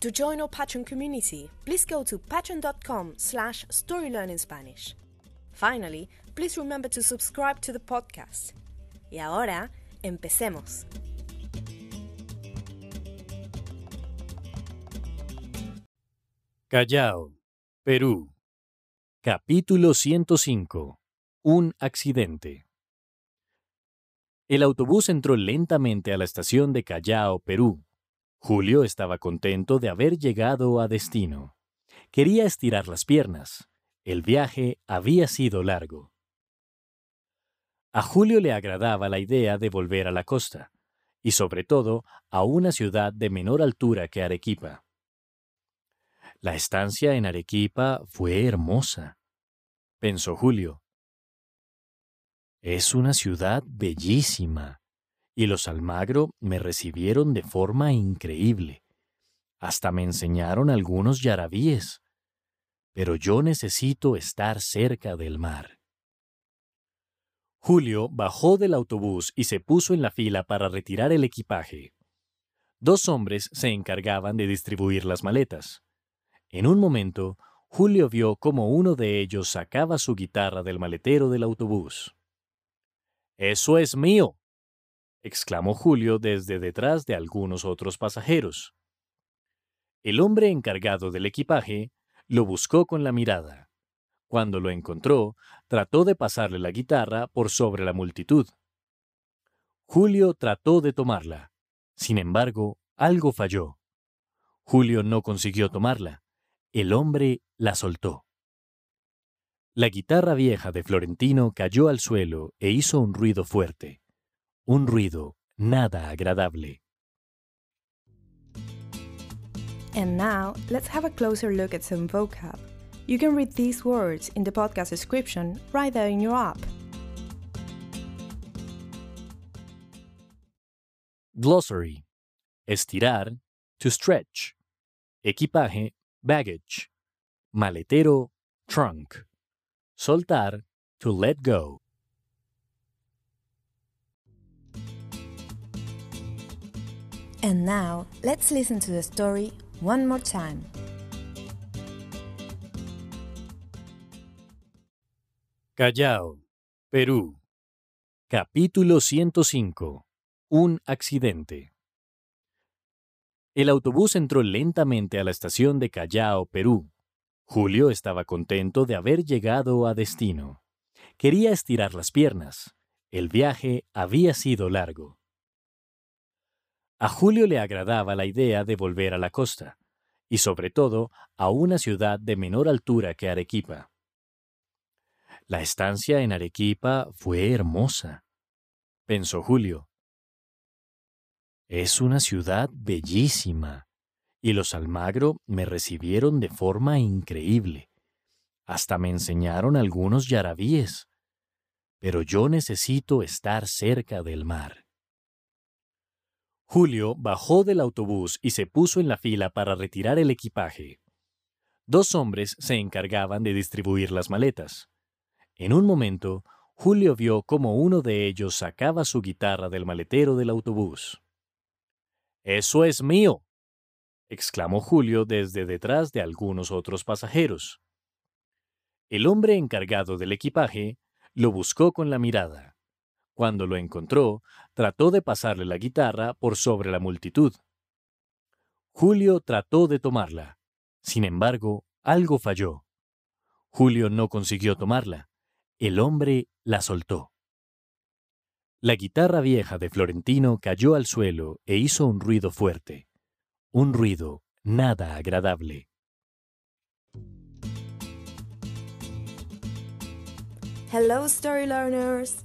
To join our Patreon community, please go to patreon.com slash storylearningspanish. Finally, please remember to subscribe to the podcast. Y ahora, empecemos. Callao, Perú. Capítulo 105. Un accidente. El autobús entró lentamente a la estación de Callao, Perú. Julio estaba contento de haber llegado a destino. Quería estirar las piernas. El viaje había sido largo. A Julio le agradaba la idea de volver a la costa, y sobre todo a una ciudad de menor altura que Arequipa. La estancia en Arequipa fue hermosa, pensó Julio. Es una ciudad bellísima, y los Almagro me recibieron de forma increíble. Hasta me enseñaron algunos yarabíes. Pero yo necesito estar cerca del mar. Julio bajó del autobús y se puso en la fila para retirar el equipaje. Dos hombres se encargaban de distribuir las maletas. En un momento, Julio vio cómo uno de ellos sacaba su guitarra del maletero del autobús. Eso es mío, exclamó Julio desde detrás de algunos otros pasajeros. El hombre encargado del equipaje lo buscó con la mirada. Cuando lo encontró, trató de pasarle la guitarra por sobre la multitud. Julio trató de tomarla. Sin embargo, algo falló. Julio no consiguió tomarla. El hombre la soltó. La guitarra vieja de Florentino cayó al suelo e hizo un ruido fuerte. Un ruido nada agradable. And now, let's have a closer look at some vocab. You can read these words in the podcast description right there in your app. Glossary. Estirar, to stretch. Equipaje, baggage. Maletero, trunk. Soltar, to let go. And now, let's listen to the story one more time. Callao, Perú. Capítulo 105. Un accidente. El autobús entró lentamente a la estación de Callao, Perú. Julio estaba contento de haber llegado a destino. Quería estirar las piernas. El viaje había sido largo. A Julio le agradaba la idea de volver a la costa, y sobre todo a una ciudad de menor altura que Arequipa. La estancia en Arequipa fue hermosa, pensó Julio. Es una ciudad bellísima, y los Almagro me recibieron de forma increíble. Hasta me enseñaron algunos yarabíes. Pero yo necesito estar cerca del mar. Julio bajó del autobús y se puso en la fila para retirar el equipaje. Dos hombres se encargaban de distribuir las maletas. En un momento, Julio vio cómo uno de ellos sacaba su guitarra del maletero del autobús. Eso es mío, exclamó Julio desde detrás de algunos otros pasajeros. El hombre encargado del equipaje lo buscó con la mirada. Cuando lo encontró, trató de pasarle la guitarra por sobre la multitud. Julio trató de tomarla. Sin embargo, algo falló. Julio no consiguió tomarla. el hombre la soltó. La guitarra vieja de Florentino cayó al suelo e hizo un ruido fuerte, un ruido nada agradable. Hello, story learners!